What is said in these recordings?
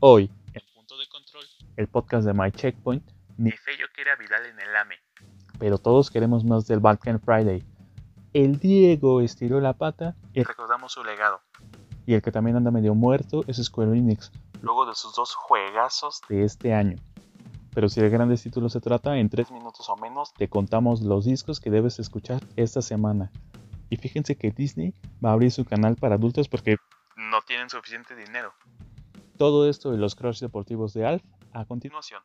Hoy, en Punto de Control, el podcast de My Checkpoint, ni Fello quiere a Vidal en el AME, pero todos queremos más del Balkan Friday. El Diego estiró la pata y recordamos su legado. Y el que también anda medio muerto es Square Enix, luego de sus dos juegazos de este año. Pero si de grandes títulos se trata, en tres minutos o menos te contamos los discos que debes escuchar esta semana. Y fíjense que Disney va a abrir su canal para adultos porque no tienen suficiente dinero. Todo esto y los crush deportivos de Alf a continuación.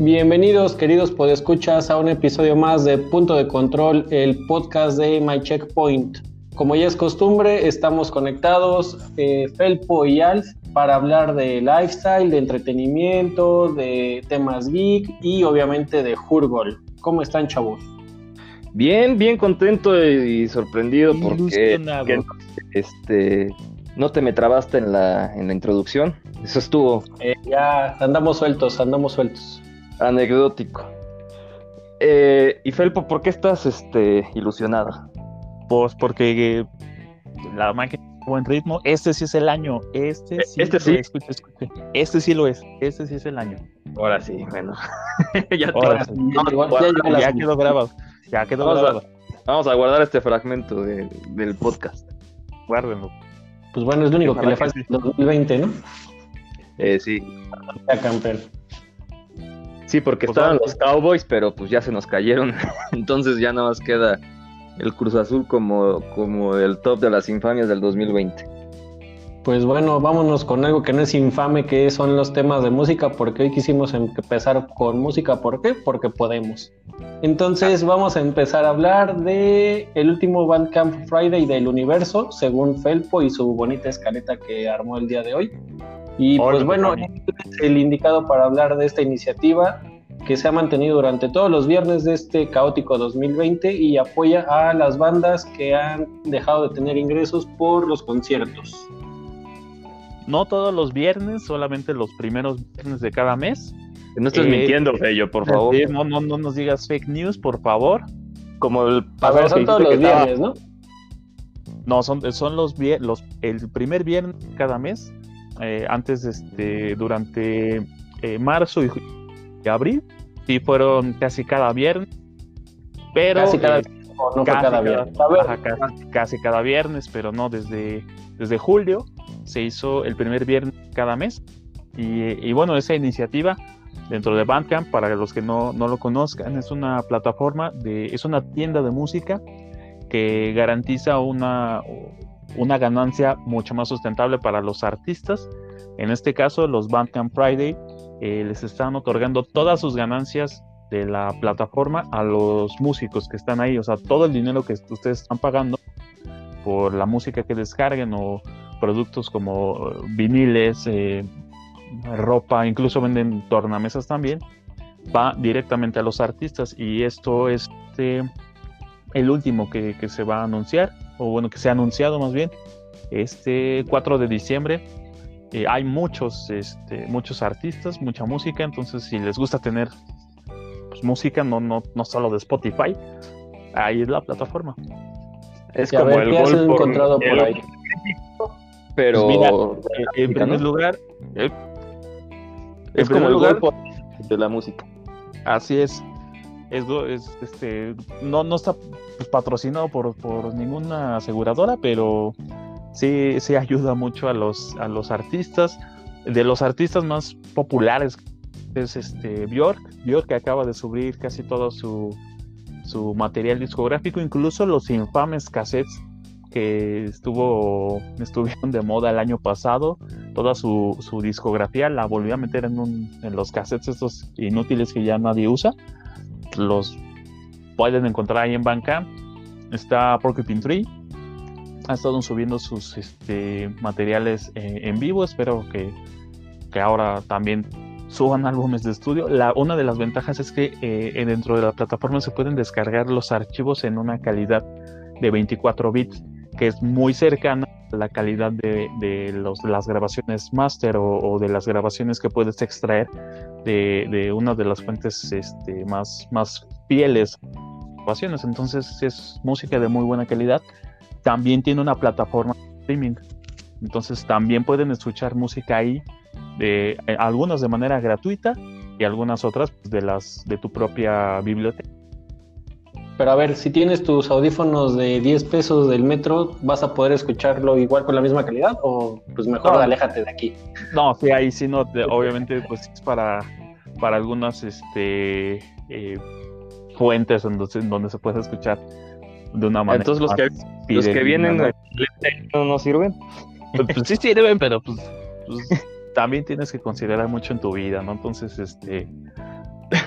Bienvenidos queridos podescuchas a un episodio más de Punto de Control, el podcast de My Checkpoint. Como ya es costumbre, estamos conectados eh, Felpo y Alf para hablar de lifestyle, de entretenimiento, de temas geek y obviamente de Hurgol. ¿Cómo están chavos? Bien, bien contento y sorprendido porque este no te me trabaste en la, en la introducción. Eso estuvo. Eh, ya andamos sueltos, andamos sueltos. Anecdótico. Eh, y Felpo, ¿por qué estás este, ilusionado? Pues porque eh, la máquina buen ritmo. Este sí es el año. Este e, sí. Este sí. Escuche, escuche. Este sí lo es. Este sí es el año. Ahora sí, bueno. ya, Ahora sí. ya, ya, quedó grabado. Ya quedó vamos grabado. A, vamos a guardar este fragmento de, del podcast. Guárdenlo. Pues bueno, es lo único que le falta en 2020, ¿no? Eh, sí. Ya campeón. Sí, porque pues estaban los Cowboys, pero pues ya se nos cayeron. Entonces ya nada más queda el Cruz Azul como, como el top de las infamias del 2020. Pues bueno, vámonos con algo que no es infame, que son los temas de música, porque hoy quisimos empezar con música. ¿Por qué? Porque podemos. Entonces vamos a empezar a hablar de el último Bandcamp Friday del universo, según Felpo y su bonita escaleta que armó el día de hoy. Y pues bueno, es el indicado para hablar de esta iniciativa que se ha mantenido durante todos los viernes de este caótico 2020 y apoya a las bandas que han dejado de tener ingresos por los conciertos no todos los viernes, solamente los primeros viernes de cada mes. No estás eh, mintiendo, Fello, por favor. No, no, no nos digas fake news, por favor. Como el A son todos los viernes, ¿no? No, son, son los, los el primer viernes de cada mes. Eh, antes, este, durante eh, marzo y, abril, sí fueron casi cada viernes. Pero casi cada, no casi cada, viernes. casi, cada viernes, pero no desde, desde julio se hizo el primer viernes cada mes. Y, bueno, esa iniciativa dentro de Bandcamp, para los que no, no, lo conozcan, es una plataforma, de, es una tienda de música que garantiza una, una ganancia mucho más sustentable para los artistas. En este caso, los Bandcamp Friday eh, les están otorgando todas sus ganancias de la plataforma a los músicos que están ahí. O sea, todo el dinero que ustedes están pagando por la música que descarguen o productos como viniles, eh, ropa, incluso venden tornamesas también, va directamente a los artistas y esto es este, el último que, se va a anunciar, o bueno, que se ha anunciado más bien, este 4 de diciembre. Eh, hay muchos, este, muchos artistas, mucha música, entonces si les gusta tener pues, música, no, no, no solo de Spotify, ahí es la plataforma. Es como el gol encontrado por ahí. Pero pues eh, en primer lugar, eh, es como el lugar de la música. Así es. Es, este no, no está patrocinado por, por ninguna aseguradora, pero sí, sí ayuda mucho a los, a los artistas. De los artistas más populares es este Bjork, Bjork que acaba de subir casi todo su, su material discográfico, incluso los infames cassettes que estuvo estuvieron de moda el año pasado, toda su, su discografía la volvió a meter en, un, en los cassettes estos inútiles que ya nadie usa. Los pueden encontrar ahí en Bandcamp. Está Porcupine Tree. Ha estado subiendo sus este, materiales eh, en vivo. Espero que, que ahora también suban álbumes de estudio. La, una de las ventajas es que eh, dentro de la plataforma se pueden descargar los archivos en una calidad de 24 bits, que es muy cercana a la calidad de, los, las grabaciones master o, de las grabaciones que puedes extraer de, una de las fuentes este, más, más fieles grabaciones. Entonces es música de muy buena calidad. También tiene una plataforma de streaming. Entonces también pueden escuchar música ahí, de, eh, algunas de manera gratuita y algunas otras pues, de las de tu propia biblioteca. Pero a ver, si tienes tus audífonos de 10 pesos del metro, ¿vas a poder escucharlo igual con la misma calidad? ¿O pues mejor No. aléjate de aquí? No, sí, ahí sí no, de- obviamente pues es para, para algunas este eh, fuentes en donde, en donde se puede escuchar de una manera. Entonces los que, los que vienen ¿no? no, no sirven. Pues, pues sí sirven, pero pues, pues, también tienes que considerar mucho en tu vida, ¿no? Entonces, este,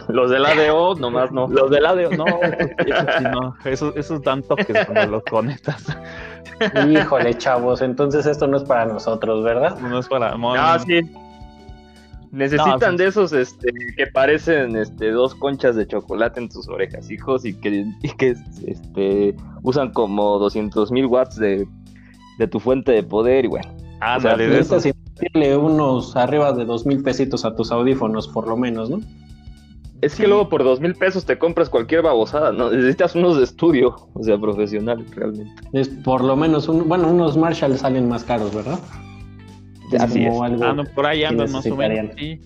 Los del ADO nomás no. los del audio, no, eso sí, no, esos, esos dan toques cuando los conectas. Híjole, chavos, entonces esto no es para nosotros, ¿verdad? No es para. no, Ah, no. sí. Necesitan No, de esos este, que parecen este, dos conchas de chocolate en tus orejas, hijos, y que, y que este, usan como 200 mil watts de, de tu fuente de poder. Y bueno, Ándale, de esos. Necesitas invertirle unos arriba de dos mil pesitos a tus audífonos, por lo menos, ¿no? Es que luego por dos mil pesos te compras cualquier babosada, ¿no? Necesitas unos de estudio, o sea, profesionales realmente. Es por lo menos, un, bueno, unos Marshall salen más caros, ¿verdad? Así algo- Ah, no, por ahí andan más o menos. Sí,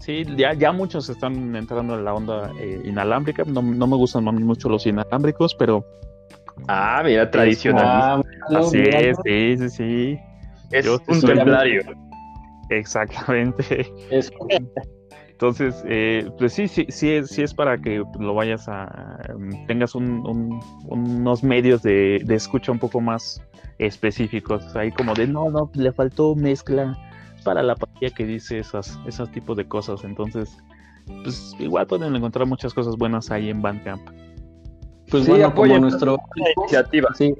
sí ya, ya muchos están entrando en la onda eh, inalámbrica. No, no me gustan mucho los inalámbricos, pero Ah, mira, tradicional. Ah, así es, sí, sí, sí. es yo un templario. Exactamente. Es- Entonces, eh, pues sí, sí, sí es, sí es para que lo vayas a mm, tengas un- un- unos medios de, de escucha un poco más específicos, ahí como de no, no, le faltó mezcla para la partida que dice esas, esos tipos de cosas. Entonces, pues igual pueden encontrar muchas cosas buenas ahí en Bandcamp. Pues Sí, bueno, como apoyen. nuestro Iniciativa. Sí,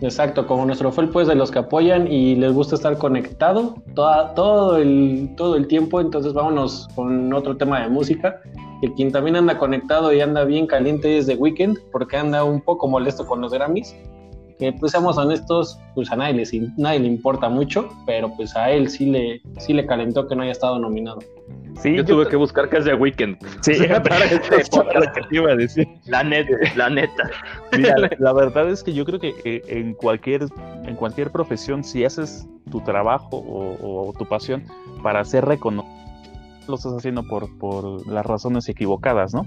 exacto, como nuestro fue pues de los que apoyan y les gusta estar conectado toda- todo, el, todo el tiempo, entonces vámonos con otro tema de música. Que quien también anda conectado y anda bien caliente es The Weeknd, porque anda un poco molesto con los Grammys. Que pues seamos honestos, pues a nadie, les, nadie le importa mucho, pero pues a él sí le, sí le calentó que no haya estado nominado. Sí, Yo tuve que buscar que es de Weekend. Sí, para este eso era lo que te iba a decir. La neta, la neta. Mira, la, la verdad es que yo creo que eh, en cualquier en cualquier profesión, si haces tu trabajo o, o tu pasión para ser reconocido, lo estás haciendo por, por las razones equivocadas, ¿no?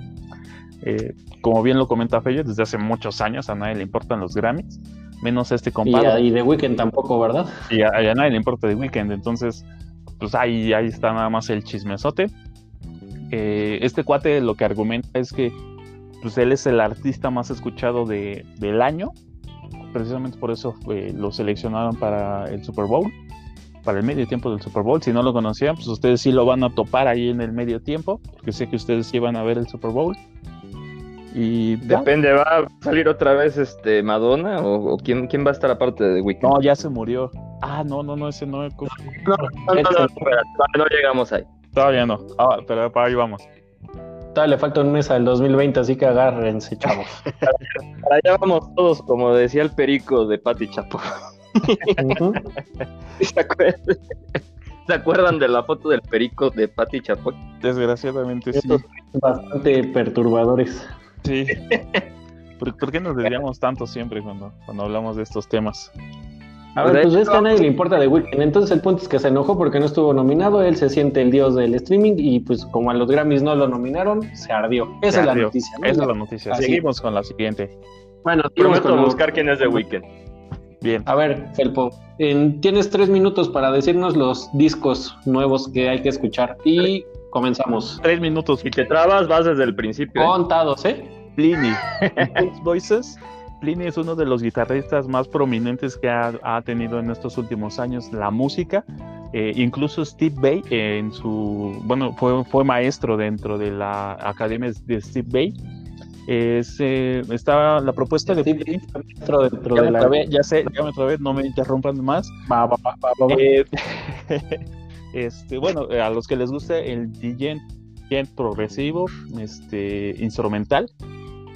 Eh, como bien lo comenta Feyo, desde hace muchos años a nadie le importan los Grammys, menos a este compadre. y The Weeknd tampoco, ¿verdad? Y a, y a nadie le importa The Weeknd, entonces, pues ahí, ahí está nada más el chismesote. Eh, este cuate lo que argumenta es que pues él es el artista más escuchado de, del año, precisamente por eso fue- lo seleccionaron para el Super Bowl, para el medio tiempo del Super Bowl. Si no lo conocían, pues ustedes sí lo van a topar ahí en el medio tiempo, porque sé que ustedes sí van a ver el Super Bowl. Y. Depende, ¿va a salir otra vez este Madonna o, o quién, quién va a estar aparte de The Weeknd? no, ya se murió. Ah, no, no, no, ese no. no, no, no, no, espera, no llegamos ahí. Todavía no. Ah, pero para ahí vamos. Todavía le falta un mes al 2020, así que agárrense, chavos. Para allá vamos todos, como decía el perico de Pati Chapo. ¿Se acuerdan? ¿Se acuerdan de la foto del perico de Pati Chapo? Desgraciadamente sí. Bastante perturbadores. Sí. ¿Por, por qué nos desviamos tanto siempre cuando, cuando hablamos de estos temas? A ver, De pues es que a nadie le importa de Weeknd. Entonces el punto es que se enojó porque no estuvo nominado. Él se siente el dios del streaming y pues como a los Grammys no lo nominaron, se ardió. Esa Se es la noticia. ¿no? Esa es la noticia. Así. Seguimos con la siguiente. Bueno, Prometo con buscar quién es The Weeknd. Bien. A ver, Felpo, en- tienes tres minutos para decirnos los discos nuevos que hay que escuchar y comenzamos. Tres minutos. Si te trabas, vas desde el principio. ¿eh? Contados, ¿eh? Pliny. Voices. Pliny es uno de los guitarristas más prominentes que ha, ha tenido en estos últimos años la música. Eh, incluso Steve Bay, eh, en su, bueno, fue, fue maestro dentro de la academia de Steve Bay. Es, eh, está la propuesta de Pliny. Dentro, dentro Ya de me la... trabé, ya sé, ya me trabé, no me interrumpan más. Va, va, va, va, va. Eh, este, bueno, a los que les gusta el DJ progresivo, este, instrumental,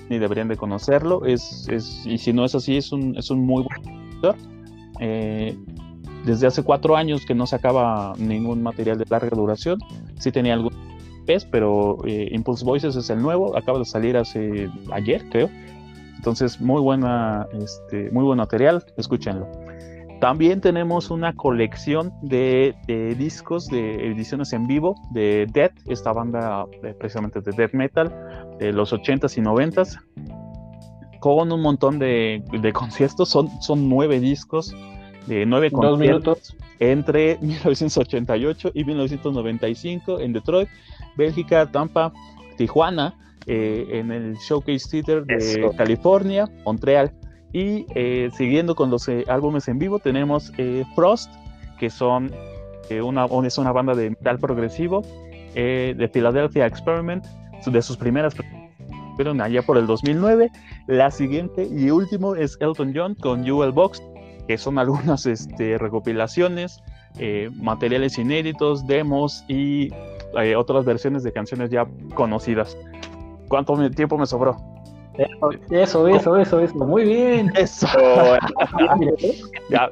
ni deberían de conocerlo. Es, es, y si no es así, es un, es un muy buen. Eh, desde hace cuatro años que no sacaba ningún material de larga duración. Sí tenía algún pez, pero eh, Impulse Voices es el nuevo. Acaba de salir hace ayer, creo. Entonces, muy buena, este, muy buen material, escúchenlo. También tenemos una colección de, discos de ediciones en vivo de Death, esta banda eh, precisamente de death metal de los 80s y 90s, con un montón de, conciertos. Son, son nueve discos de nueve conciertos entre 1988 y 1995 en Detroit, Bélgica, Tampa, Tijuana, eh, en el Showcase Theater de California, Montreal. Y eh, siguiendo con los eh, álbumes en vivo, tenemos Frost, que son una, es una banda de metal progresivo de Philadelphia Experiment, de sus primeras pero allá por el 2009. La siguiente y último es Elton John con Jewel Box, que son algunas este, recopilaciones, materiales inéditos, demos y otras versiones de canciones ya conocidas. ¿Cuánto tiempo me sobró? Eso, eso, eso, eso, muy bien. Eso. ya,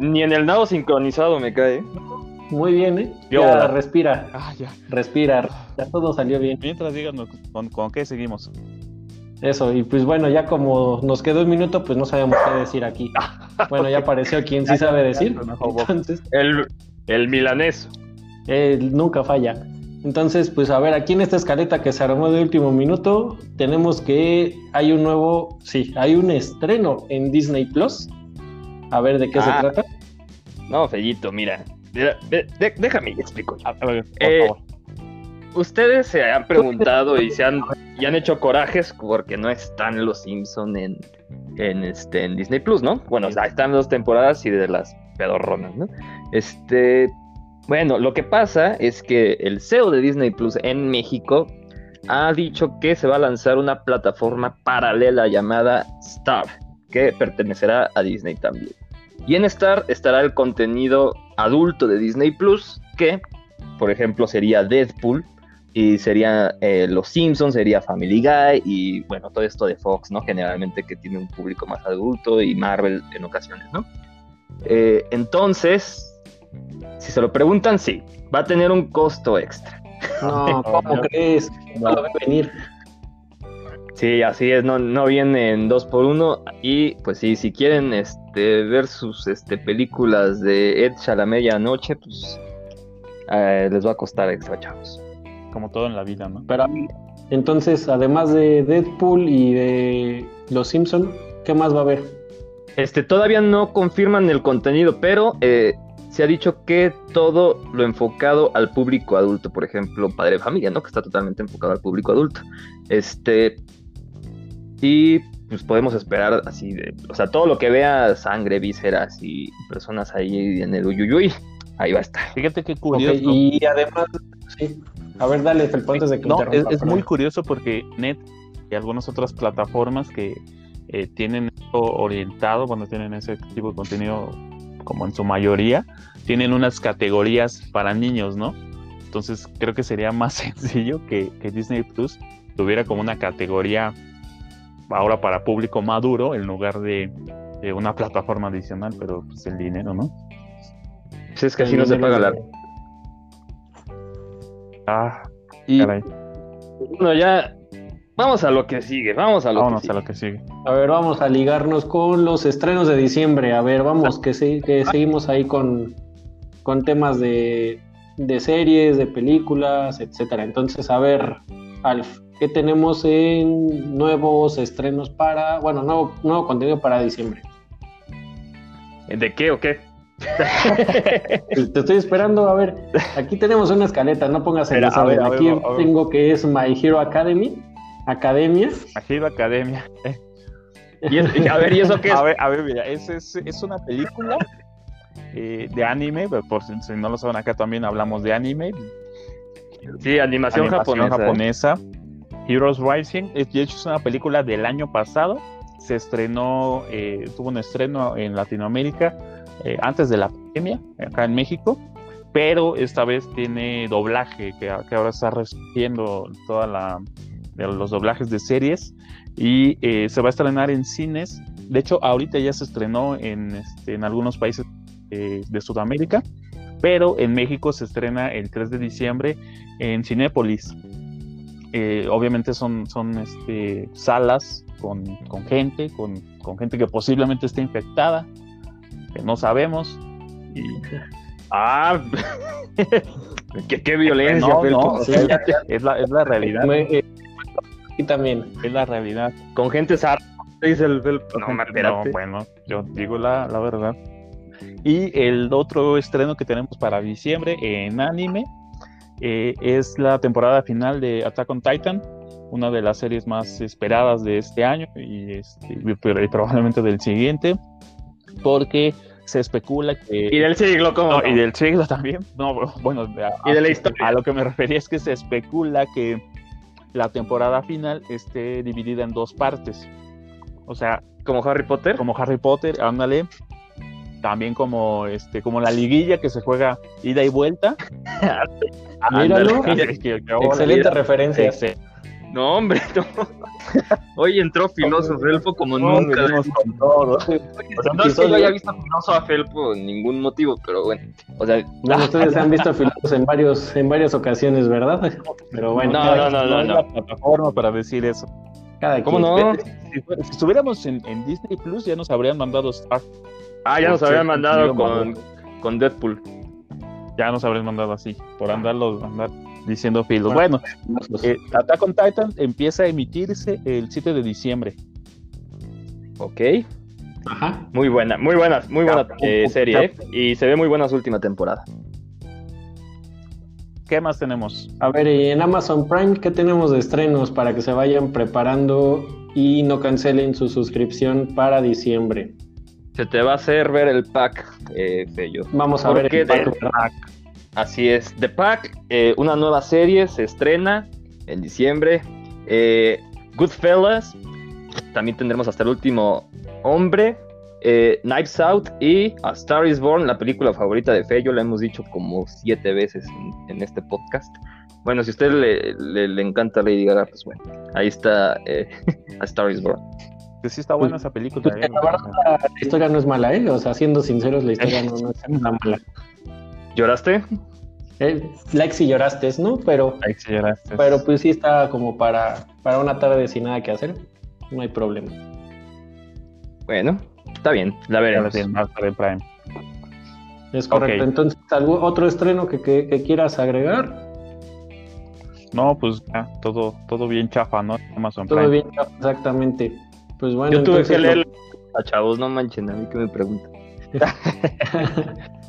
ni, en el nado sincronizado me cae. Muy bien, ¿eh? ya, respira. Ah, ya. Respira, ya todo salió bien. Mientras díganos con, con qué seguimos. Eso, y pues bueno, ya como nos quedó un minuto, pues no sabemos qué decir aquí. Bueno, ya apareció quien sí sabe decir. Entonces, el, el milanés. Él nunca falla. Entonces, pues a ver, aquí en esta escaleta que se armó de último minuto, tenemos que hay un nuevo, sí, hay un estreno en Disney Plus. A ver, ¿de qué se ah. trata? No, Fellito, mira, déjame explico. Eh, ustedes se han preguntado y se han, y han hecho corajes porque no están los Simpson en, en, este, en Disney Plus, ¿no? Bueno, están dos temporadas y de las pedorronas, ¿no? Este, bueno, lo que pasa es que el CEO de Disney Plus en México ha dicho que se va a lanzar una plataforma paralela llamada Star, que pertenecerá a Disney también. Y en Star estará el contenido adulto de Disney Plus, que, por ejemplo, sería Deadpool, y sería eh, Los Simpsons, sería Family Guy, y bueno, todo esto de Fox, ¿no? Generalmente que tiene un público más adulto, y Marvel en ocasiones, ¿no? Eh, entonces, si se lo preguntan, sí, va a tener un costo extra. No, ¿cómo crees? No va a venir. Sí, así es, no, no viene en dos por uno y pues sí, si quieren este, ver sus este, películas de Ed a la medianoche, pues eh, les va a costar extra, chavos. Como todo en la vida, ¿no? Pero entonces, además de Deadpool y de Los Simpson, ¿qué más va a haber? Este, todavía no confirman el contenido, pero eh, se ha dicho que todo lo enfocado al público adulto, por ejemplo, Padre de Familia, ¿no? Que está totalmente enfocado al público adulto. Este. Y pues podemos esperar así de. O sea, todo lo que vea sangre, vísceras y personas ahí en el uyuyuy, ahí va a estar. Fíjate qué curioso. y además, sí. A ver, dale, Felpo, antes de que No, es, muy curioso porque Net y algunas otras plataformas que eh, tienen orientado, cuando tienen ese tipo de contenido como en su mayoría, tienen unas categorías para niños, ¿no? Entonces creo que sería más sencillo que, Disney Plus tuviera como una categoría ahora para público maduro en lugar de, una plataforma adicional, pero pues el dinero, ¿no? Sí, es que así no se paga la... Ah, y... Caray. Bueno, ya Vamos a lo que sigue, vamos a lo, que, sigue. a lo que sigue. A ver, vamos a ligarnos con los estrenos de diciembre. A ver, vamos, que, que seguimos ahí con, con temas de, series, de películas, etcétera. Entonces, a ver, Alf, ¿qué tenemos en nuevos estrenos para, bueno, nuevo, nuevo contenido para diciembre? ¿De qué o qué? Te estoy esperando, a ver, aquí tenemos una escaleta, no pongas en esa. Aquí tengo que es My Hero Academy. Academia. Aquí Academia. ¿Y a ver, ¿y eso qué es? A ver, a ver mira, es, es, una película eh, de anime, por si, no lo saben, acá también hablamos de anime. Sí, animación, japonesa. Heroes Rising, de hecho es una película del año pasado. Se estrenó, eh, tuvo un estreno en Latinoamérica eh, antes de la pandemia, acá en México pero esta vez tiene doblaje que, que ahora está recibiendo toda la, los doblajes de series y eh, se va a estrenar en cines. De hecho, ahorita ya se estrenó en, este, en algunos países eh, de Sudamérica, pero en México se estrena el 3 de diciembre en Cinépolis. Eh, obviamente son, son este, salas con, con gente, con, con, gente que posiblemente esté infectada, que no sabemos. Y... Ah, qué, qué violencia. No, es, la, es la realidad. También. Es la realidad. Con gente sarda, dice el, el... No, no, bueno, yo digo la, la verdad. Y el otro estreno que tenemos para diciembre en anime eh, es la temporada final de Attack on Titan, una de las series más esperadas de este año y, este, probablemente del siguiente, porque se especula que... Y del siglo, ¿cómo? y del siglo también. No, bueno, a, y de la historia. A lo que me refería es que se especula que la temporada final esté dividida en dos partes. O sea... ¿Como Harry Potter? Como Harry Potter, ándale también como este como la liguilla que se juega ida y vuelta. Míralo, excelente referencia. No, hombre, no. Hoy entró Filósofo Felpo como nunca. Con todo. O sea, no es que yo haya visto Filósofo Felpo por ningún motivo, pero bueno. O sea, bueno, ustedes han visto Filósofo en varios, en varias ocasiones, ¿verdad? Pero bueno. No, no, no, no, no. La plataforma para decir eso. Cada ¿Cómo no? Si, estuviéramos en, en, Disney Plus, ya nos habrían mandado Star. Ah, ya nos habían mandado con, con Deadpool. Ya nos habrían mandado así, por andarlo, andar diciendo filos. Bueno, eh, Attack on Titan empieza a emitirse el 7 de diciembre. Ok. Ajá. Muy buena, muy buena, muy buena eh, serie, ¿eh? Y se ve muy buena su última temporada. ¿Qué más tenemos? A ver, en Amazon Prime, ¿qué tenemos de estrenos para que se vayan preparando y no cancelen su suscripción para diciembre? Se te va a hacer ver el pack, eh, Fello. Vamos a ver el pack. Así es, The Pack, eh, una nueva serie, se estrena en diciembre. Eh, Goodfellas, también tendremos hasta el último hombre. Eh, Knives Out y A Star is Born, la película favorita de Fello, la hemos dicho como siete veces en, este podcast. Bueno, si a usted le, encanta Lady Gaga, pues bueno, ahí está A Star is Born. Sí está buena esa película. Pues, la, historia no es mala, ¿eh? O sea, siendo sinceros, la historia no, no es mala. ¿Lloraste? Eh, like si lloraste, ¿no? Pero, like si lloraste. pero pues sí está como para, para una tarde sin nada que hacer. No hay problema. Bueno, está bien, la veremos. Prime. Es correcto. Entonces, ¿algún otro estreno que, que, quieras agregar? No, pues ya, todo, todo bien chafa, ¿no? Amazon todo bien chafa, exactamente. Pues bueno, Yo tuve que leer a chavos, no manchen, a mí que me preguntan.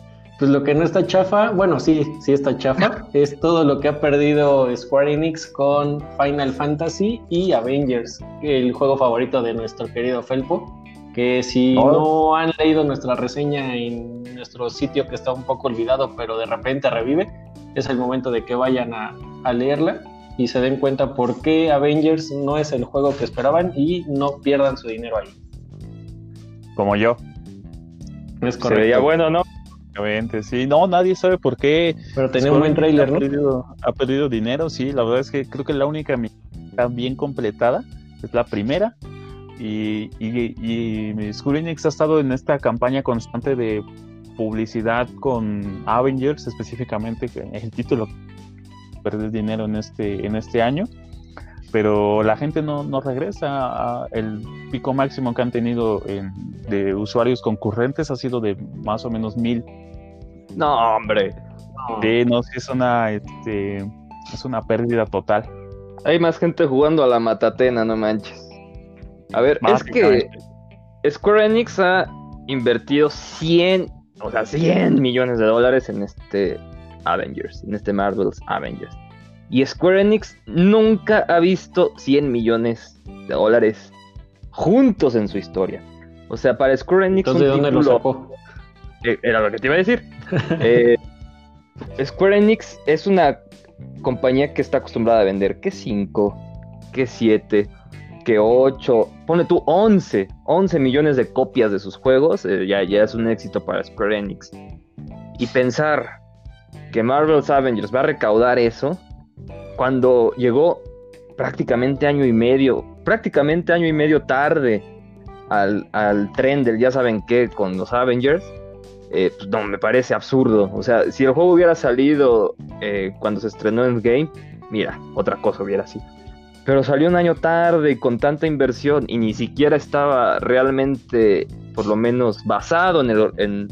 pues lo que no está chafa, bueno, sí, sí está chafa, es todo lo que ha perdido Square Enix con Final Fantasy y Avengers, el juego favorito de nuestro querido Felpo. Que si no han leído nuestra reseña en nuestro sitio que está un poco olvidado, pero de repente revive, es el momento de que vayan a, a leerla y se den cuenta por qué Avengers no es el juego que esperaban y no pierdan su dinero ahí. Como yo. Es correcto. Se veía bueno, ¿no? Sí. No, nadie sabe por qué. Pero tenía un buen trailer, ha perdido, Ha perdido dinero, sí. La verdad es que creo que la única bien completada es la primera. Y, y, y Square Enix ha estado en esta campaña constante de publicidad con Avengers, específicamente, que el título perder dinero en este, en este año. Pero la gente no, no regresa. El pico máximo que han tenido de usuarios concurrentes ha sido de más o menos mil no, hombre. Sí, no, sí es una, este, es una pérdida total. Hay más gente jugando a la matatena, no manches. A ver, es que Square Enix ha invertido 100, o sea, 100 millones de dólares en este Avengers, en este Marvel's Avengers. Y Square Enix nunca ha visto 100 millones de dólares juntos en su historia. O sea, para Square Enix Entonces, ¿de dónde lo sacó? Eh, era lo que te iba a decir. Eh, Square Enix es una compañía que está acostumbrada a vender que 5, que 7, que 8, pone tú 11, 11 millones de copias de sus juegos, eh, ya, es un éxito para Square Enix. Y pensar que Marvel's Avengers va a recaudar eso cuando llegó prácticamente año y medio, prácticamente año y medio tarde al, al tren del ya saben qué con los Avengers eh, no, me parece absurdo. O sea, si el juego hubiera salido eh, cuando se estrenó en Game, mira, otra cosa hubiera sido. Pero salió un año tarde con tanta inversión y ni siquiera estaba realmente, por lo menos, basado en, el,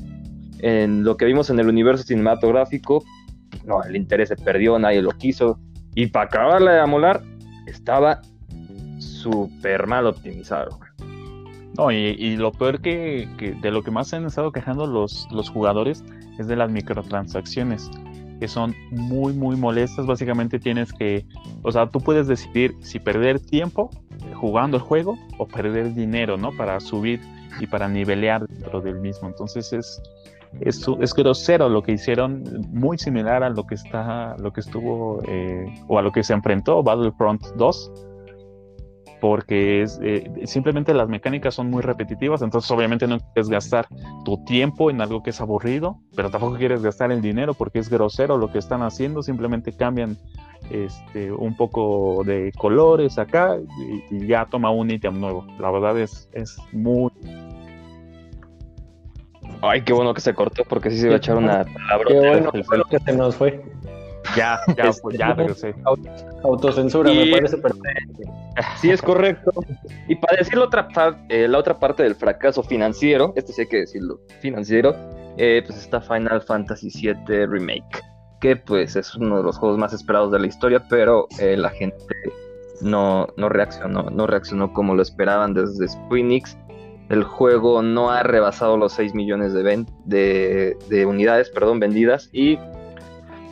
en, lo que vimos en el universo cinematográfico. No, el interés se perdió, nadie lo quiso. Y para acabarla de amolar, estaba súper mal optimizado. No, y, lo peor que, de lo que más se han estado quejando los, los jugadores es de las microtransacciones que son muy, muy molestas. Básicamente tienes que, o sea, tú puedes decidir si perder tiempo eh, jugando el juego o perder dinero, ¿no? Para subir y para nivelear dentro del mismo. Entonces es, es, es grosero lo que hicieron, muy similar a lo que está, lo que estuvo, eh, o a lo que se enfrentó Battlefront 2 porque es, eh, simplemente las mecánicas son muy repetitivas, entonces obviamente no quieres gastar tu tiempo en algo que es aburrido, pero tampoco quieres gastar el dinero porque es grosero lo que están haciendo, simplemente cambian este, un poco de colores acá y, ya toma un ítem nuevo. La verdad es, es muy... Ay, qué bueno que se cortó porque sí se iba a echar una palabra. Qué bueno que se nos fue. Ya, ya, pues, ya regresé. Autocensura, me parece perfecto. Sí, es correcto. Y para decir la otra, eh, la otra parte del fracaso financiero, este sí hay que decirlo, financiero, eh, pues está Final Fantasy VII Remake, que pues es uno de los juegos más esperados de la historia, pero eh, la gente no, no reaccionó, no reaccionó como lo esperaban desde Squeenix. El juego no ha rebasado los 6 millones de, de, de unidades perdón, vendidas y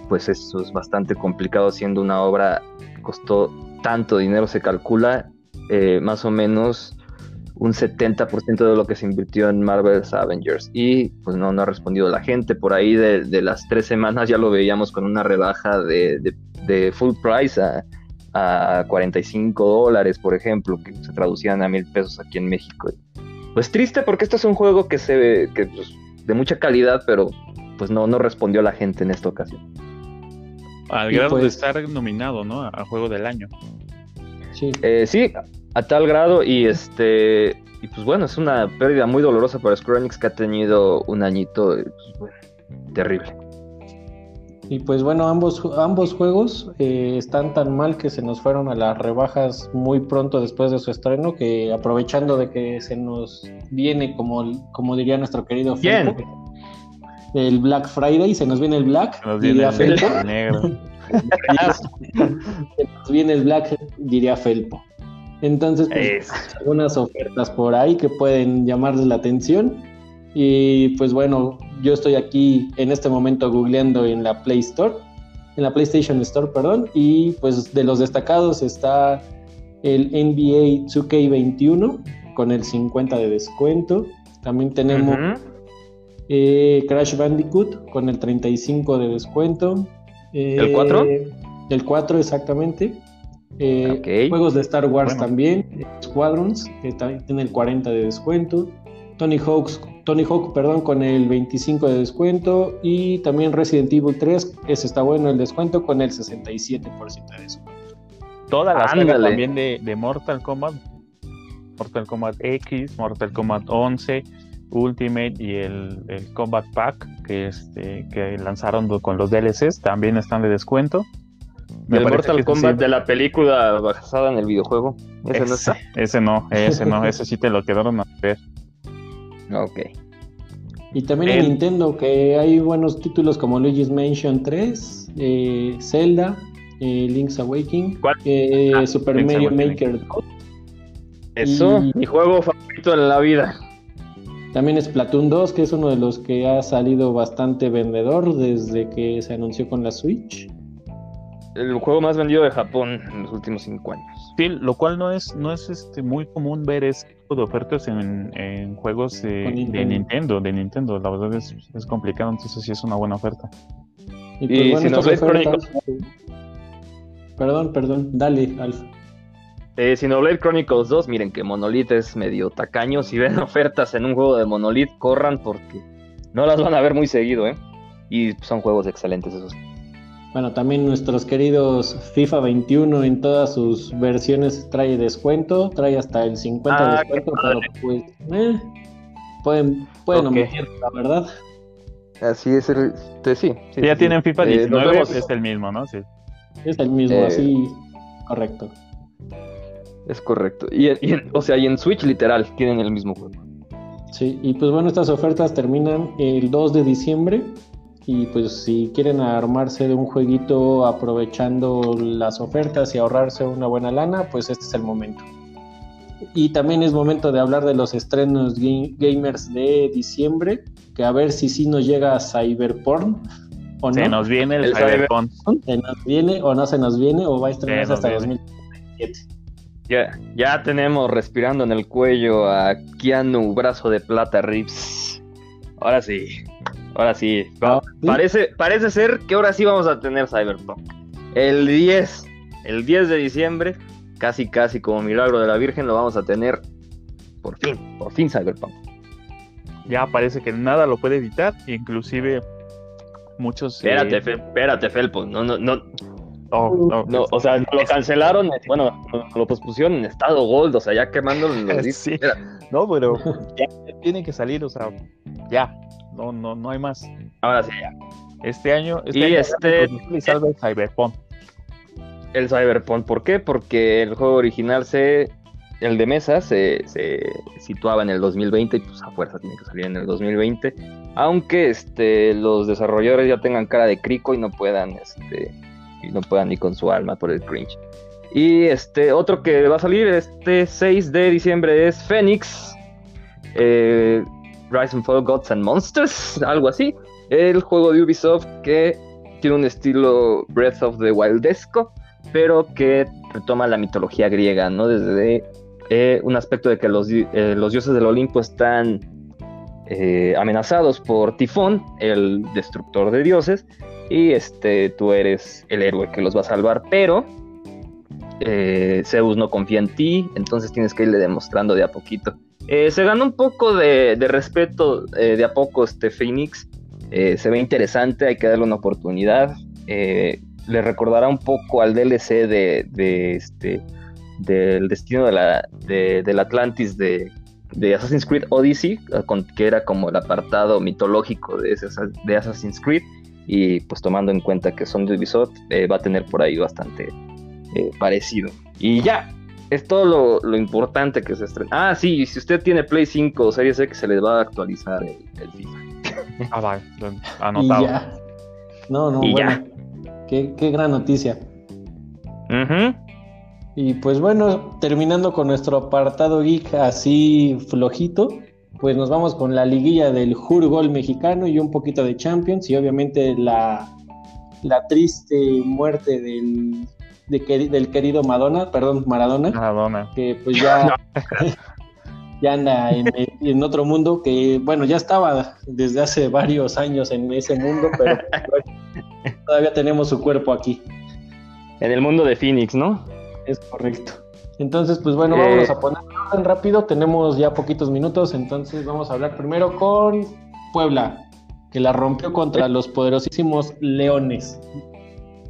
pues eso es bastante complicado siendo una obra que costó tanto dinero, se calcula eh, más o menos un 70% de lo que se invirtió en Marvel's Avengers y pues no, no ha respondido la gente. Por ahí de, las tres semanas ya lo veíamos con una rebaja de, full price a, a, 45 dólares, por ejemplo, que se traducían a mil pesos aquí en México. Pues triste porque este es un juego que se que, pues, de mucha calidad, pero pues no, no respondió la gente en esta ocasión. Al grado de pues estar nominado, ¿no? A, Juego del Año. Sí. Eh, sí, a tal grado y este y pues bueno, es una pérdida muy dolorosa para Square Enix que ha tenido un añito pues, terrible. Y pues bueno, ambos, ambos juegos eh, están tan mal que se nos fueron a las rebajas muy pronto después de su estreno, que aprovechando de que se nos viene, como, como diría nuestro querido Bien el Black Friday, se nos viene el Black, diría Felpo. se nos viene el Black, diría Felpo. Entonces, pues, algunas ofertas por ahí que pueden llamarles la atención. Y pues bueno, yo estoy aquí en este momento googleando en la Play Store, en la PlayStation Store, perdón, y pues de los destacados está el NBA 2K21 con el 50 de descuento. También tenemos eh, Crash Bandicoot con el 35 de descuento. ¿El 4? Eh, el 4 exactamente. Eh, juegos de Star Wars también. Squadrons, que tiene el 40 de descuento. Tony Hawk's, Tony Hawk, perdón, con el 25 de descuento. Y también Resident Evil 3, ese está bueno el descuento, con el 67% de descuento. Toda la saga también de, de Mortal Kombat. Mortal Kombat X, Mortal Kombat 11, Ultimate y el, Combat Pack que, este, que lanzaron con los DLCs también están de descuento. el Mortal Kombat de la película basada en el videojuego. ¿Ese, no está? Ese no, ese no, ese sí te lo quedaron a ver. Ok. Y también en Nintendo que hay buenos títulos como Luigi's Mansion 3, eh, Zelda, eh, Link's Awakening, eh, ah, Super Mario Maker 2. Eso, mi juego favorito de la vida. También es Platoon 2, que es uno de los que ha salido bastante vendedor desde que se anunció con la Switch. El juego más vendido de Japón en los últimos cinco años. Sí, lo cual no es, no es este, muy común ver este tipo de ofertas en, juegos de, Nintendo. de Nintendo. La verdad es, es, complicado, entonces sí es una buena oferta. Y, pues, si nos ofertas... Perdón, perdón, dale, Alfa. Eh, Xenoblade Chronicles 2, miren que Monolith es medio tacaño. Si ven ofertas en un juego de Monolith, corran porque no las van a ver muy seguido, ¿eh? Y son juegos excelentes esos. Bueno, también nuestros queridos FIFA 21 en todas sus versiones trae descuento, trae hasta el 50 de ah, descuento, pero pues eh, pueden, pueden omitir, la verdad. Así es, el, sí, Ya tienen FIFA 19, eh, es el mismo, ¿no? Sí. Es el mismo, Eh, sí, correcto. Es correcto. Y, y en- o sea, y en Switch literal tienen el mismo juego. Sí, y pues bueno, estas ofertas terminan el 2 de diciembre. Y pues si quieren armarse de un jueguito aprovechando las ofertas y ahorrarse una buena lana, pues este es el momento. Y también es momento de hablar de los estrenos ga- gamers de diciembre, que a ver si sí nos llega Cyberporn o Se no. nos viene el, El Cyberpunk. Se nos viene o no se nos viene o va a estrenarse Se hasta viene. 2027. Ya, ya tenemos respirando en el cuello a Keanu, brazo de plata, Rips. Ahora sí, ahora sí. Ah, ¿sí? Parece, parece ser que ahora sí vamos a tener Cyberpunk. El 10, el 10 de diciembre, casi casi como milagro de la Virgen, lo vamos a tener por fin, por fin Cyberpunk. Ya parece que nada lo puede evitar, inclusive muchos... eh, Espérate, Fe- espérate, Felpo. No, no, no, oh, no, no, o sea, lo cancelaron, bueno, lo pospusieron en estado gold, o sea, ya quemando los. Sí. No, pero ya tiene que salir, o sea, ya, no, no, no hay más. Ahora sí, ya. Este año, este Y año este- el Cyberpunk. El Cyberpunk, ¿por qué? Porque el juego original se. El de mesa se, se situaba en el 2020 y pues a fuerza tiene que salir en el 2020. Aunque este, los desarrolladores ya tengan cara de crico y no puedan, este, y no puedan ni con su alma por el cringe. Y este otro que va a salir este 6 de diciembre es Phoenix. eh, Rise and Fall Gods and Monsters, algo así. El juego de Ubisoft que tiene un estilo Breath of the Wildesco pero que retoma la mitología griega, ¿no? Desde eh, un aspecto de que los, eh, los dioses del Olimpo están amenazados por Tifón, el destructor de dioses, y este, tú eres el héroe que los va a salvar, pero eh, Zeus no confía en ti, entonces tienes que irle demostrando de a poquito. Eh, se ganó un poco de, respeto eh, de a poco este Phoenix, se ve interesante, hay que darle una oportunidad. Le recordará un poco al DLC de, este del destino de la, de- del Atlantis de, Assassin's Creed Odyssey, que era como el apartado mitológico de, ese, de Assassin's Creed, y pues tomando en cuenta que son de Ubisoft, eh, va a tener por ahí bastante eh, parecido. Y ya, es todo lo, lo importante que se estrena. Ah, sí, si usted tiene Play 5 o Series X, se les va a actualizar el, el FIFA. Ah, va, lo- Y anotado. ya. No, no, Y bueno. ya. Qué, qué gran noticia. Ujú. Y pues bueno, terminando con nuestro apartado geek así flojito, pues nos vamos con la liguilla del Jurgol mexicano y un poquito de Champions y obviamente la, la triste muerte del, de del querido Madonna, perdón, Maradona, Maradona. que pues ya, ya anda en, en otro mundo que bueno, ya estaba desde hace varios años en ese mundo, pero todavía tenemos su cuerpo aquí. En el mundo de Phoenix, ¿no? Es correcto. Entonces, pues bueno, Eh, vamos a poner orden rápido. Tenemos ya poquitos minutos, entonces vamos a hablar primero con Puebla, que la rompió contra los poderosísimos Leones.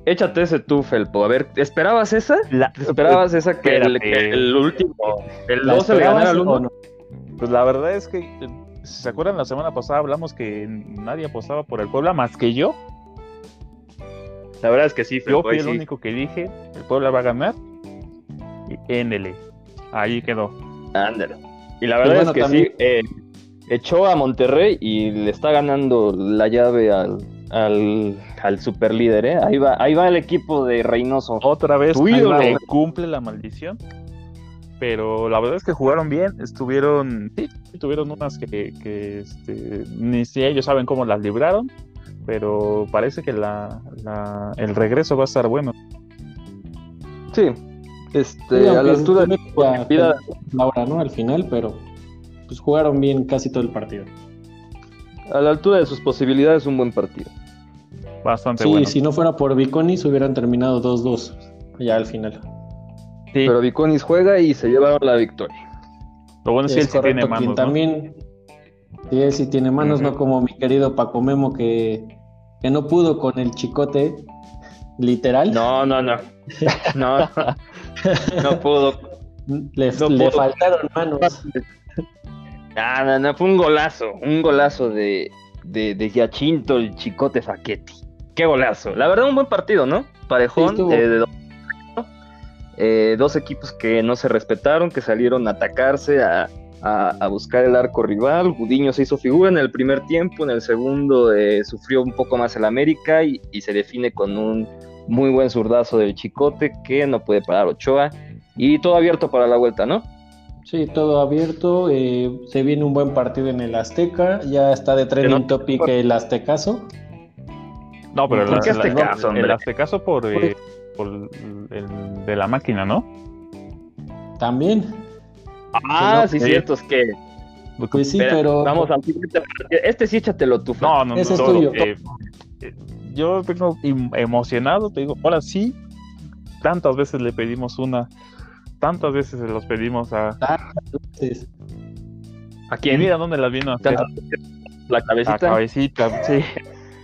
Échate ese tú, Felpo. A ver, ¿esperabas esa? La- ¿Esperabas esa que el, que el último, el ¿La 12 le ganara al o 1? no? Pues la verdad es que, eh, si se acuerdan, la semana pasada hablamos que nadie apostaba por el Puebla más que yo. La verdad es que sí, Yo Felpo. fui ahí el sí. único que dije, el Puebla va a ganar. Y éndele. Ahí quedó. Ándale. Y la verdad bueno, es que también- sí, eh, echó a Monterrey y le está ganando la llave al, al, al super líder, ¿eh? Ahí va, ahí va el equipo de Reynoso. Otra vez se cumple la maldición. Pero la verdad es que jugaron bien, estuvieron, sí, tuvieron unas que, que, este, ni si ellos saben cómo las libraron, pero parece que la, la- el regreso va a estar bueno. Sí. Este, Sí, a la altura de vida, Laura, ¿no? Al final, pero pues jugaron bien casi todo el partido. a la altura de sus posibilidades, un buen partido. Bastante Sí, bueno. si no fuera por Viconis hubieran terminado 2-2 ya al final. Sí, Pero Viconis juega y se llevaron la victoria. lo bueno es que él sí tiene manos. quien ¿no? también sí, él sí tiene manos, no como mi querido Paco Memo que, que no pudo con el chicote, literal. No, no, no. No, no pudo. Le, no le pudo. faltaron manos. No, no, no, fue un golazo. Un golazo de, de, de Giachinto, el chicote Faquetti. qué golazo. La verdad, un buen partido, ¿no? Parejón, Sí, eh, de dos, eh, dos equipos que no se respetaron, que salieron a atacarse, a, a- a buscar el arco rival. Gudiño se hizo figura en el primer tiempo, en el segundo eh, sufrió un poco más el América y, y se define con un muy buen zurdazo del Chicote que no puede parar Ochoa. Y todo abierto para la vuelta, ¿no? Sí, todo abierto. eh, se viene un buen partido en el Azteca. Ya está de trending no- topic el Aztecaso. No, pero ¿Por qué el, Aztecaso, el? Aztecaso por, eh, por el de la máquina, ¿no? También. Ah, no, sí, sí. cierto, es que. Pues sí, Espera, pero. Vamos al siguiente partido. Este sí échatelo tú, Fran. No, no, no. Ese es todo, tuyo. eh, yo vengo em- emocionado, te digo, ahora sí, tantas veces le pedimos una, tantas veces se los pedimos a... Entonces, ¿A quién? mira dónde las vino a hacer. La A cabecita. cabecita, sí.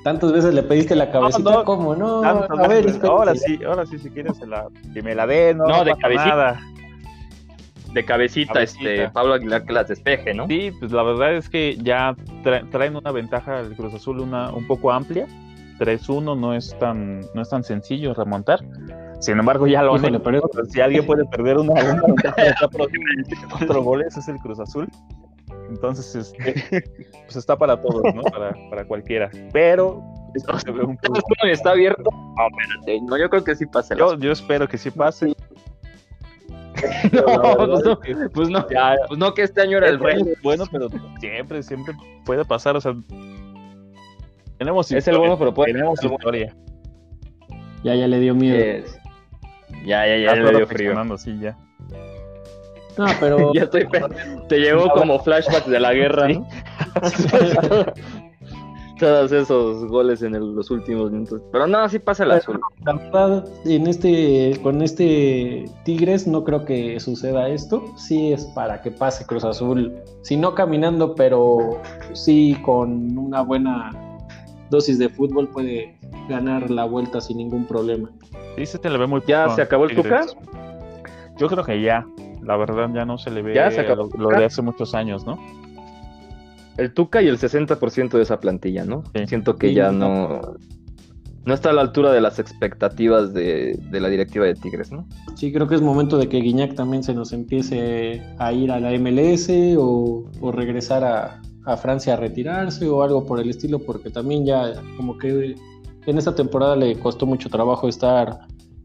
Tantas veces le pediste la cabecita, no. ¿cómo no? Tantas a ver, veces. ahora sí, ahora sí, si quieres, se la, que me la dé, no, No, no de pasa cabecita. nada. De cabecita, Cabecita. este Pablo Aguilar que las despeje, ¿no? Sí, pues la verdad es que ya tra- traen una ventaja el Cruz Azul una un poco amplia. 3-1 no es tan no es tan sencillo remontar. Sin embargo, ya lo han pero- Si alguien puede perder una, cuatro, goles es el Cruz Azul. Entonces, este, pues está para todos, ¿no? Para, para cualquiera. Pero esto se ve un poco- ¿Uno está abierto? No, espérate. No, yo creo que sí pasa. yo, yo espero que sí pase. no, pues no, pues no, Ya, pues no, que este año era el rey. bueno, pero siempre, siempre puede pasar. O sea, tenemos Es el bueno, pero puede tenemos ser el bueno. historia. Ya, ya le dio miedo. Es- Ya, ya, ya, Ya ya le dio frío. sí, ya. No, pero. Ya estoy. Te llegó como flashbacks de la guerra, ¿no? Todos esos goles en el- los últimos minutos. Pero no, sí pasa el azul. La verdad, en este, con este Tigres no creo que suceda esto. Sí es para que pase Cruz Azul, si no caminando, pero sí con una buena dosis de fútbol puede ganar la vuelta sin ningún problema. Sí, se te le ve muy ¿Ya se acabó el Tuca? Yo creo que ya. La verdad, ya no se le ve ¿Ya se acabó lo, lo de hace muchos años, ¿no? El Tuca y el 60% de esa plantilla, ¿no? Sí. Siento que Sí, ya no. no. No está a la altura de las expectativas de, de la directiva de Tigres, ¿no? Sí, creo que es momento de que Guiñac también se nos empiece a ir a la MLS o, o regresar a, a Francia a retirarse o algo por el estilo, porque también ya como que en esta temporada le costó mucho trabajo estar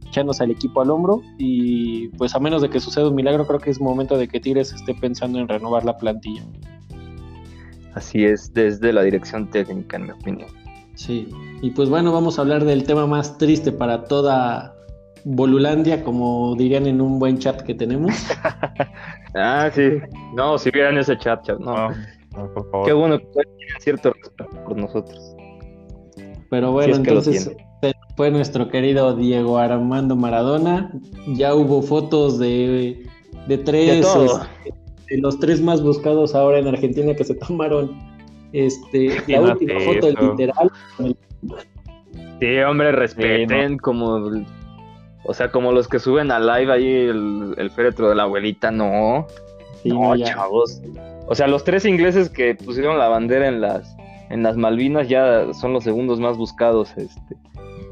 echándose al equipo al hombro y pues a menos de que suceda un milagro creo que es momento de que Tigres esté pensando en renovar la plantilla. Así es, desde la dirección técnica, en mi opinión. Sí, y pues bueno, vamos a hablar del tema más triste para toda Bolulandia, como dirían en un buen chat que tenemos. Ah, sí. No, si vieran ese chat, chat, no. No, no, por favor. Qué bueno que tienen cierto respeto por nosotros. Pero bueno, es que lo entonces se fue nuestro querido Diego Armando Maradona. Ya hubo fotos de, de tres, De este, de los tres más buscados ahora en Argentina que se tomaron. Este, la última foto eso. literal. Sí, hombre, respeten como... O sea, como los que suben a live ahí el, el féretro de la abuelita, no. Sí, no, ya. chavos. O sea, los tres ingleses que pusieron la bandera en las en las Malvinas ya son los segundos más buscados este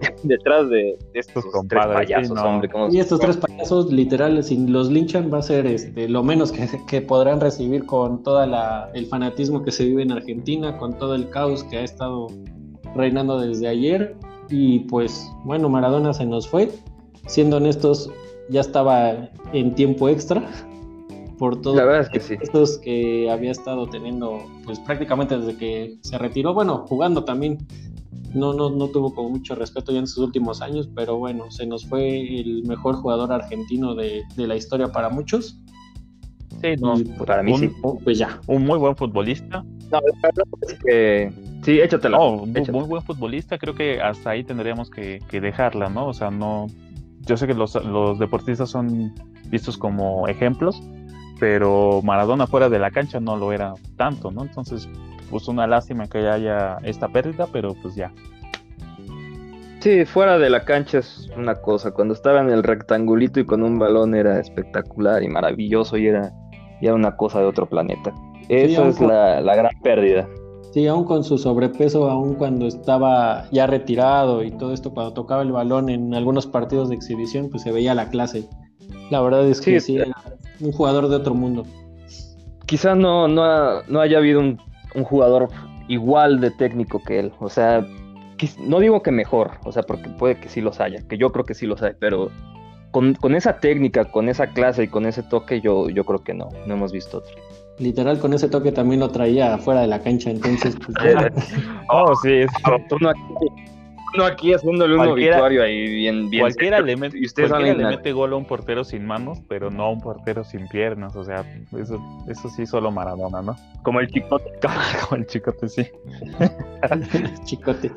detrás de, de estos tres payasos, sí, no. hombre. ¿cómo- Y estos tres payasos, literal, si los linchan, va a ser este, lo menos que, que podrán recibir con todo el fanatismo que se vive en Argentina, con todo el caos que ha estado reinando desde ayer. Y pues, bueno, Maradona se nos fue. Siendo honestos, ya estaba en tiempo extra por todos La verdad es que sí. estos que había estado teniendo, pues prácticamente desde que se retiró. Bueno, jugando también no, no, no tuvo con mucho respeto ya en sus últimos años, pero bueno, se nos fue el mejor jugador argentino de, de la historia para muchos. Sí, no, Y, Para mí un, sí. Pues ya. un muy buen futbolista. No, es que sí, échatela. Un échatela. muy buen futbolista. Creo que hasta ahí tendríamos que, que dejarla, ¿no? O sea, no. Yo sé que los, los deportistas son vistos como ejemplos, pero Maradona fuera de la cancha no lo era tanto, ¿no? Entonces, pues una lástima que haya esta pérdida, pero pues ya. Sí, fuera de la cancha es una cosa. Cuando estaba en el rectangulito y con un balón era espectacular y maravilloso y era, y era una cosa de otro planeta. Eso es la, la gran pérdida. Sí, aún con su sobrepeso, aún cuando estaba ya retirado y todo esto, cuando tocaba el balón en algunos partidos de exhibición, pues se veía la clase. La verdad es que sí, era un jugador de otro mundo. Quizás no, no, no haya habido un, un, jugador igual de técnico que él. O sea, no digo que mejor, o sea, porque puede que sí los haya, que yo creo que sí los hay, pero con, con esa técnica, con esa clase y con ese toque, yo, yo creo que no, no hemos visto otro. Literal, con ese toque también lo traía fuera de la cancha, entonces. Pues, oh, sí, no aquí, uno aquí haciéndole un obituario ahí bien, bien. Cualquiera, le, mete, y ustedes cualquiera le mete gol a un portero sin manos, pero no a un portero sin piernas. O sea, eso, eso sí, solo Maradona, ¿no? Como el chicote. Como el chicote, sí. chicote.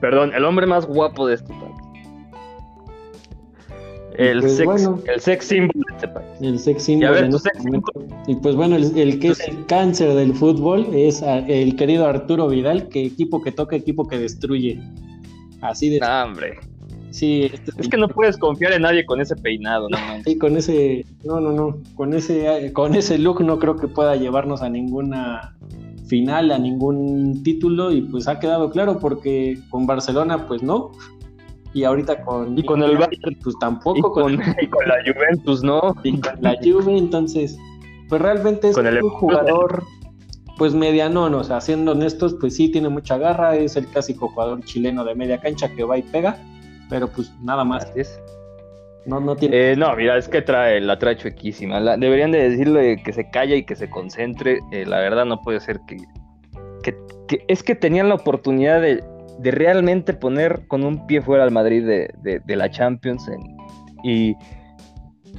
Perdón, el hombre más guapo de este país. El, pues, sex, bueno, el sex symbol de este país. El sex. En este y pues bueno, el, el, que es el cáncer del fútbol es el querido Arturo Vidal, que equipo que toca, equipo que destruye. Así de. Hombre. Sí, este es que no puedes confiar en nadie con ese peinado, ¿no? Sí, con ese, no, no, no, con ese, con ese look no creo que pueda llevarnos a ninguna final, a ningún título y pues ha quedado claro porque con Barcelona pues no, y ahorita con y con el Bayern. pues tampoco y con, la Juventus no y con la Juve entonces pues realmente es un jugador pues mediano, o sea siendo honestos pues sí tiene mucha garra es el clásico jugador chileno de media cancha que va y pega pero pues nada más. Es. no no tiene eh, no mira es que trae la trae chuequísima. Deberían de decirle que se calla y que se concentre. Eh, la verdad no puede ser que, que es que tenían la oportunidad de de realmente poner con un pie fuera al Madrid de, la Champions y,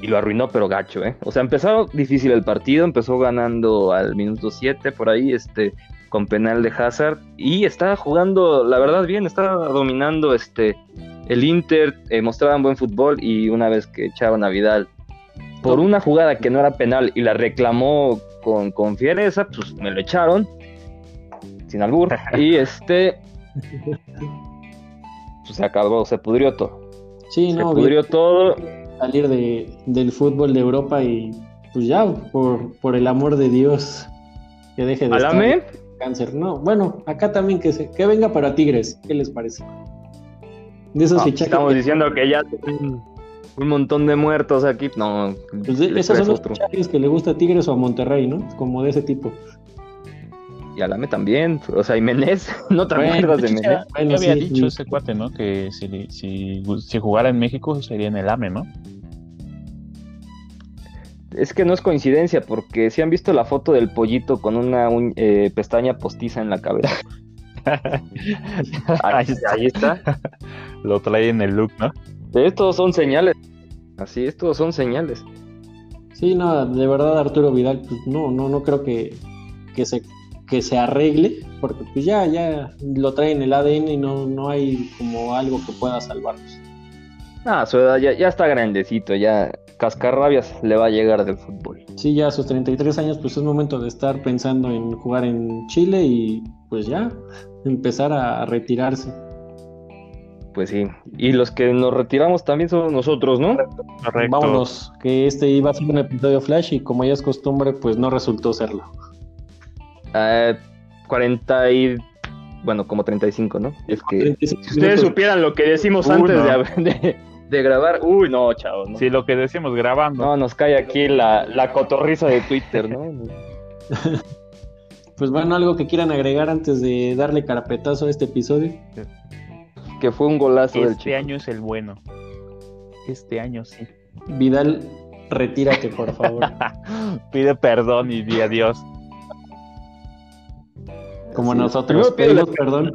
lo arruinó, pero gacho, ¿eh? O sea, empezó difícil el partido, empezó ganando al minuto 7 por ahí, este, con penal de Hazard, y estaba jugando, la verdad, bien, estaba dominando este, el Inter, eh, mostraban buen fútbol, y una vez que echaban a Vidal por una jugada que no era penal y la reclamó con, con fiereza, pues me lo echaron, sin albur, y este pues se acabó, se pudrió todo. Sí, se no. pudrió todo. Salir de, del fútbol de Europa y pues ya, por, por el amor de Dios, que deje de estar cáncer. No, bueno, acá también que se, que venga para Tigres, ¿qué les parece? De esos fichajes. Estamos diciendo que ya un montón de muertos aquí. No, pues esos son los fichajes que le gusta a Tigres o a Monterrey, ¿no? Como de ese tipo y Alame también, o sea, y Menés, no te acuerdas de Menés. Bueno, había dicho ese cuate, ¿no? Que si, si, si, jugara en México sería en el AME, ¿no? Es que no es coincidencia, porque si han visto la foto del pollito con una eh, pestaña postiza en la cabeza. ahí, ahí, está. Lo trae en el look, ¿no? Estos son señales. Así, estos son señales. Sí, no, de verdad Arturo Vidal, pues no, no, no creo que, que se que se arregle, porque pues ya, ya lo trae en el ADN y no, no hay como algo que pueda salvarnos. Ah, su edad ya, ya está grandecito, ya cascarrabias le va a llegar del fútbol. Sí, ya a sus 33 años pues es momento de estar pensando en jugar en Chile y pues ya empezar a retirarse. Pues sí, y los que nos retiramos también somos nosotros, ¿no? Correcto. Vámonos, que este iba a ser un episodio flash y como ya es costumbre pues no resultó serlo. 40 eh, y bueno, como 35, ¿no? Es que si ustedes supieran lo que decimos antes de, grabar, uy, no, chao. Si lo que decimos grabando. No, nos cae aquí la, la cotorriza de Twitter, ¿no? pues bueno, algo que quieran agregar antes de darle carapetazo a este episodio. Que fue un golazo este Este año es el bueno. Este año sí. Vidal, retírate, por favor. Pide perdón y di adiós. Como nosotros, pedimos perdón.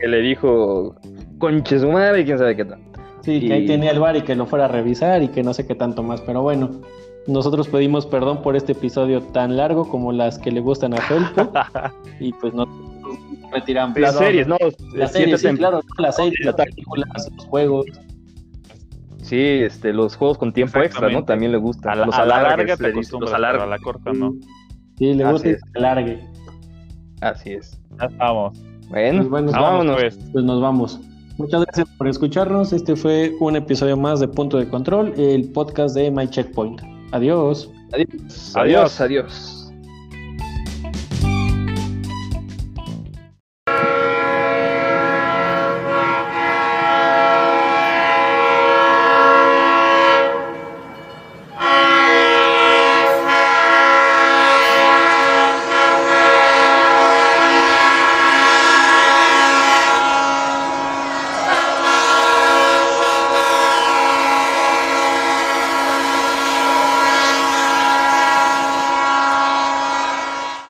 Que le dijo, conche su madre y quién sabe qué tal. Sí, que ahí tenía el bar y que lo fuera a revisar y que no sé qué tanto más, pero bueno. Nosotros pedimos perdón por este episodio tan largo como las que le gustan a Felpo y pues no retiramos. Las series, ¿no? Las series, sí, claro, las series, las películas, los juegos. Sí, este, los juegos con tiempo extra, ¿no? También le gusta. A la, los a la larga te acostumbras, a la corta no. Sí, le gusta que alargue. Así es. Ya estamos. Bueno, pues vámonos. Pues. pues. nos vamos. Muchas gracias por escucharnos. Este fue un episodio más de Punto de Control, el podcast de My Checkpoint. Adiós. Adiós. Adiós. adiós.